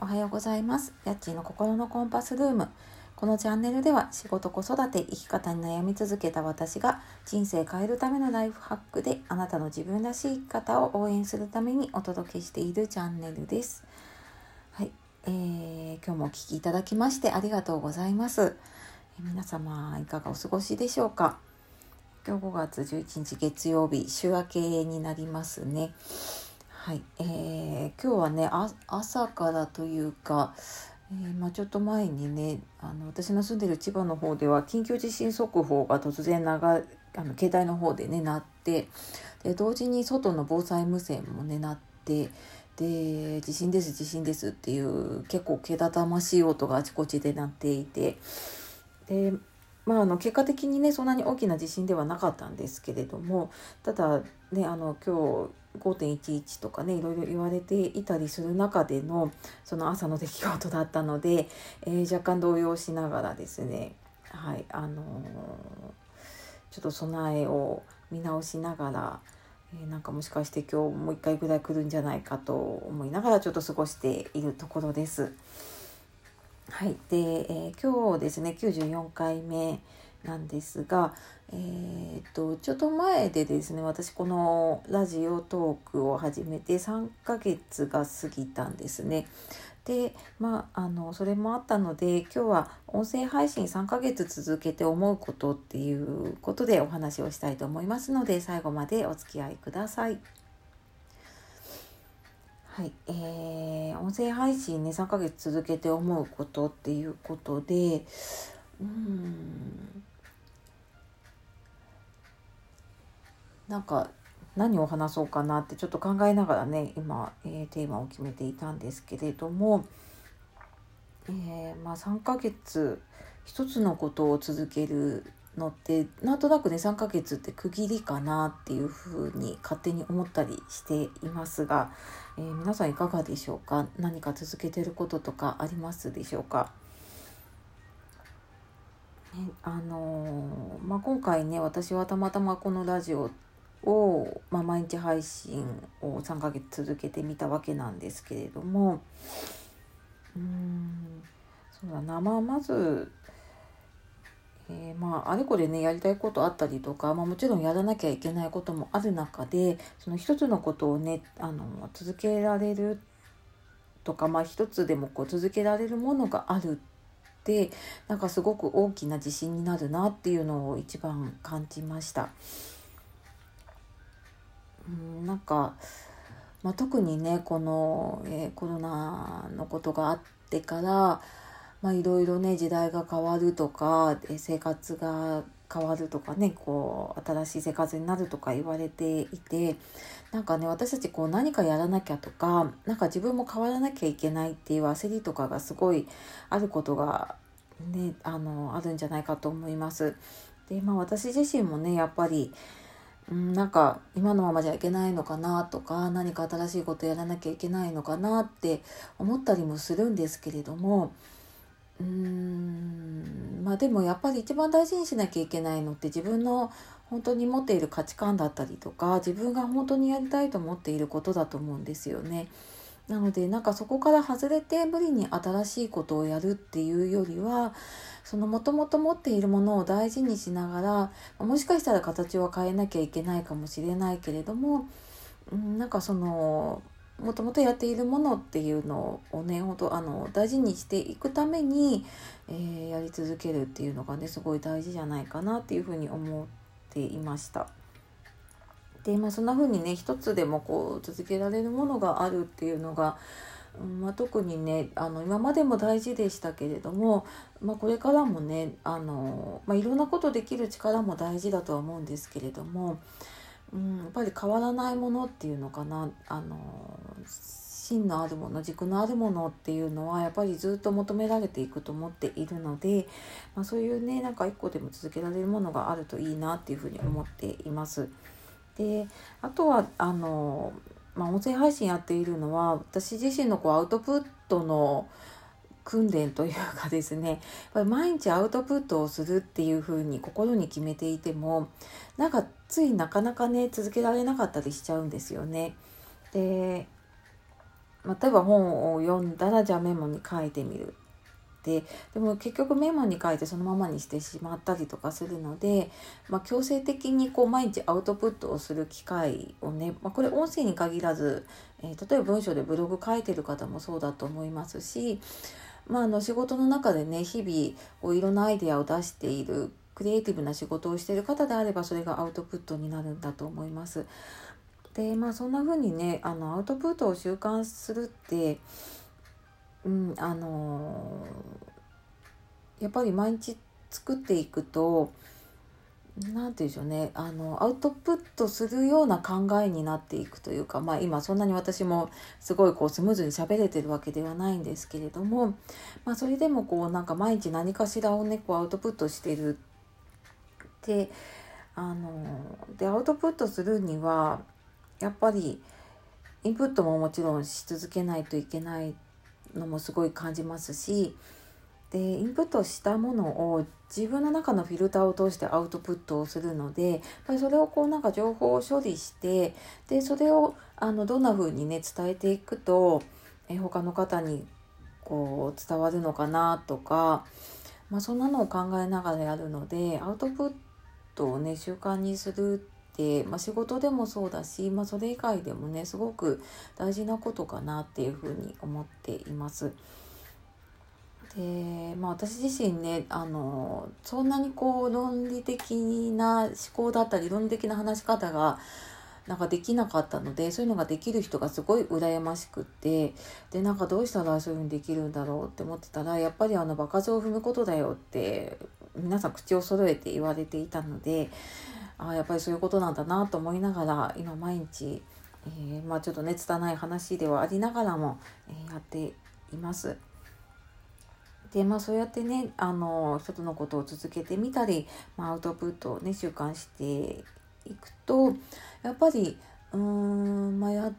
おはようございます。やっちーの心のコンパスルーム。このチャンネルでは仕事、子育て、生き方に悩み続けた私が人生変えるためのライフハックであなたの自分らしい生き方を応援するためにお届けしているチャンネルです。はい、えー、今日もお聴きいただきましてありがとうございます。え皆様いかがお過ごしでしょうか？今日5月11日月曜日週明けになりますね。はい、えー、今日はね朝からというか、えー、まあ、ちょっと前にねあの私の住んでる千葉の方では緊急地震速報が突然流あの携帯の方でね鳴ってで同時に外の防災無線もね鳴ってで地震です地震ですっていう結構けたたましい音があちこちで鳴っていてでまあ、あの結果的にねそんなに大きな地震ではなかったんですけれどもただねあの今日5.11とかねいろいろ言われていたりする中でのその朝の出来事だったので、えー、若干動揺しながらですねはいあのー、ちょっと備えを見直しながら、えー、なんかもしかして今日もう一回ぐらい来るんじゃないかと思いながらちょっと過ごしているところです。はい、で、えー、今日ですね94回目なんですが、えー、っとちょっと前でですね私このラジオトークを始めて3ヶ月が過ぎたんですね。でまああのそれもあったので今日は音声配信3ヶ月続けて思うことっていうことでお話をしたいと思いますので最後までお付き合いください。はい、えー、音声配信ね3ヶ月続けて思うことっていうことでうん。なんか何を話そうかなってちょっと考えながらね今、えー、テーマを決めていたんですけれども、えー、まあ、3ヶ月一つのことを続けるのってなんとなくね3ヶ月って区切りかなっていうふうに勝手に思ったりしていますが、えー、皆さんいかがでしょうか？何か続けてることとかありますでしょうか、ねあのー、まあ、今回ね私はたまたまこのラジオを、まあ、毎日配信を3ヶ月続けてみたわけなんですけれどもうんそうだな。まあまずえー、まああれこれねやりたいことあったりとか、まあ、もちろんやらなきゃいけないこともある中でその一つのことをねあの続けられるとか、まあ、一つでもこう続けられるものがあるってなんかすごく大きな自信になるなっていうのを一番感じました。うんなんかまあ、特にねこの、えー、コロナのことがあってからまあいろいろね時代が変わるとか生活が変わるとかねこう新しい生活になるとか言われていてなんかね私たちこう何かやらなきゃとかなんか自分も変わらなきゃいけないっていう焦りとかがすごいあることがねあのあるんじゃないかと思います。でまあ私自身もねやっぱりんなんか今のままじゃいけないのかなとか何か新しいことやらなきゃいけないのかなって思ったりもするんですけれどもうーんまあでもやっぱり一番大事にしなきゃいけないのって自分の本当に持っている価値観だったりとか自分が本当にやりたいと思っていることだと思うんですよね。なのでなんかそこから外れて無理に新しいことをやるっていうよりはそのもともと持っているものを大事にしながらもしかしたら形は変えなきゃいけないかもしれないけれどもなんかそのもともとやっているものっていうのをねほんとあの大事にしていくために、えー、やり続けるっていうのがねすごい大事じゃないかなっていうふうに思っていました。でまあそんな風にね一つでもこう続けられるものがあるっていうのが、まあ、特にねあの今までも大事でしたけれども、まあ、これからもねあの、まあ、いろんなことできる力も大事だとは思うんですけれども。うん、やっぱり変わらないものっていうのかなあの芯のあるもの軸のあるものっていうのはやっぱりずっと求められていくと思っているので、まあ、そういうねなんか一個でも続けられるものがあるといいなっていうふうに思っています。であとはあの、まあ、音声配信やっているのは私自身のこうアウトプットの訓練というかですねやっぱり毎日アウトプットをするっていうふうに心に決めていてもなんかついなかなかね続けられなかったりしちゃうんですよね。で例えば本を読んだらじゃあメモに書いてみるででも結局メモに書いてそのままにしてしまったりとかするので、まあ、強制的にこう毎日アウトプットをする機会をね、まあ、これ音声に限らず、えー、例えば文章でブログ書いてる方もそうだと思いますし、まあ、あの仕事の中でね日々こういろんなアイデアを出しているクリエイティブな仕事をしている方であればそれがアウトプットになるんだと思います。でまあそんな風にねあのアウトプットを習慣するってうんあの、やっぱり毎日作っていくと何て言うんでしょうね。あのアウトプットするような考えになっていくというかまあ今そんなに私もすごいこうスムーズに喋れてるわけではないんですけれども、まあ、それでもこうなんか毎日何かしらをねこうアウトプットしてるってあのでアウトプットするにはやっぱりインプットももちろんし続けないといけないのもすごい感じますしでインプットしたものを自分の中のフィルターを通してアウトプットをするのでやっぱりそれをこうなんか情報を処理してでそれをあのどんな風にね伝えていくとえ他の方にこう伝わるのかなとか、まあ、そんなのを考えながらやるのでアウトプットをね習慣にするって、まあ、仕事でもそうだし、まあ、それ以外でもねすごく大事なことかなっていうふうに思っています。でまあ、私自身ねあのそんなにこう論理的な思考だったり論理的な話し方がなんかできなかったのでそういうのができる人がすごい羨ましくってでなんかどうしたらそういうふうにできるんだろうって思ってたらやっぱりあの場数を踏むことだよって皆さん口を揃えて言われていたのであやっぱりそういうことなんだなと思いながら今毎日、えー、まあ、ちょっとね拙い話ではありながらも、えー、やっています。でまあそうやってねあの一つのことを続けてみたり、まあ、アウトプットをね習慣していくとやっぱりうーんまあや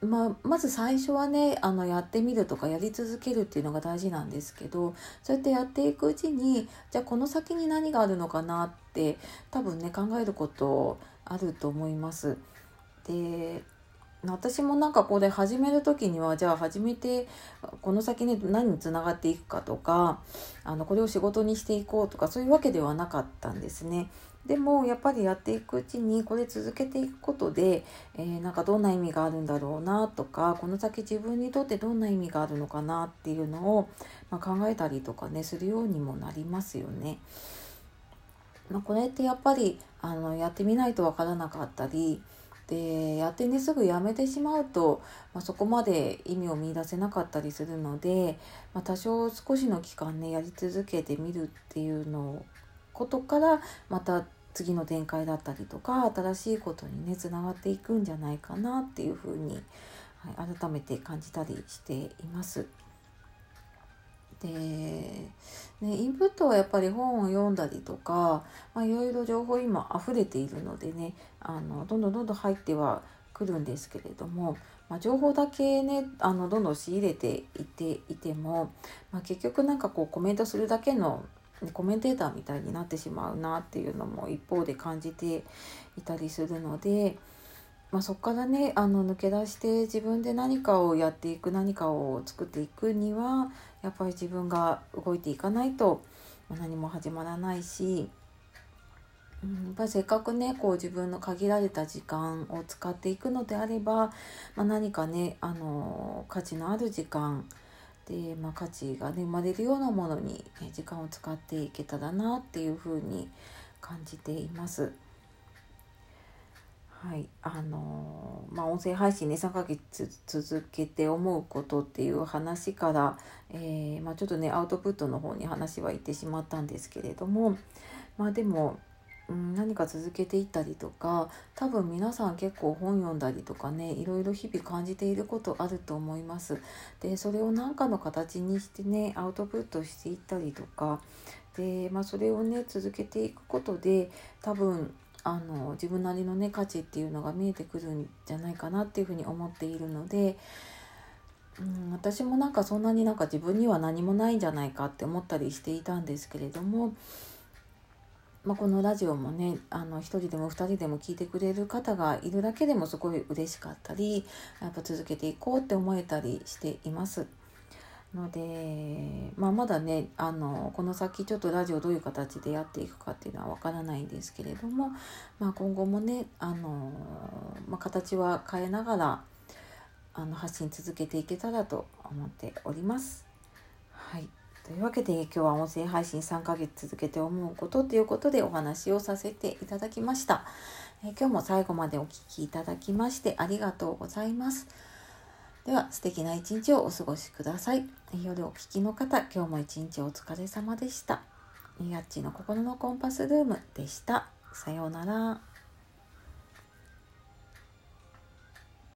まあ、まず最初はねあのやってみるとかやり続けるっていうのが大事なんですけどそうやってやっていくうちにじゃあこの先に何があるのかなって多分ね考えることあると思います。で私もなんかこれ始める時にはじゃあ始めてこの先ね何につながっていくかとかあのこれを仕事にしていこうとかそういうわけではなかったんですね。でもやっぱりやっていくうちにこれ続けていくことで、えー、なんかどんな意味があるんだろうなとかこの先自分にとってどんな意味があるのかなっていうのを、まあ、考えたりとかねするようにもなりますよね。まあ、これってやっぱりあのやってみないとわからなかったりでやってねすぐやめてしまうと、まあ、そこまで意味を見いだせなかったりするので、まあ、多少少しの期間ねやり続けてみるっていうのことからまた次の展開だったりとか新しいことにねつながっていくんじゃないかなっていうふうに、はい、改めて感じたりしています。で、ね、インプットはやっぱり本を読んだりとか、まあ、いろいろ情報今溢れているのでねあのどんどんどんどん入ってはくるんですけれども、まあ、情報だけねあのどんどん仕入れていていても、まあ、結局なんかこうコメントするだけのコメンテーターみたいになってしまうなっていうのも一方で感じていたりするので。まあ、そこからねあの抜け出して自分で何かをやっていく何かを作っていくにはやっぱり自分が動いていかないと何も始まらないし、うん、やっぱりせっかくねこう自分の限られた時間を使っていくのであれば、まあ、何かねあの価値のある時間で、まあ、価値が、ね、生まれるようなものに時間を使っていけたらなっていうふうに感じています。はい、あのまあ、音声配信ね3ヶ月続けて思うことっていう話から、えー、まあ、ちょっとねアウトプットの方に話は行ってしまったんですけれどもまあでも、うん、何か続けていったりとか多分皆さん結構本読んだりとかねいろいろ日々感じていることあると思います。でそれを何かの形にしてねアウトプットしていったりとかで、まあ、それをね続けていくことで多分あの自分なりのね価値っていうのが見えてくるんじゃないかなっていうふうに思っているので、うん、私もなんかそんなになんか自分には何もないんじゃないかって思ったりしていたんですけれども、まあ、このラジオもねあの1人でも2人でも聞いてくれる方がいるだけでもすごい嬉しかったりやっぱ続けていこうって思えたりしています。ので、まあ、まだねあのこの先ちょっとラジオどういう形でやっていくかっていうのはわからないんですけれども、まあ、今後もねあの、まあ、形は変えながらあの発信続けていけたらと思っております。はいというわけで今日は音声配信3ヶ月続けて思うことということでお話をさせていただきました。え今日も最後までお聴きいただきましてありがとうございます。では素敵な一日をお過ごしください。夜お聞きの方、今日も一日お疲れ様でした。やっちの心のコンパスルームでした。さようなら。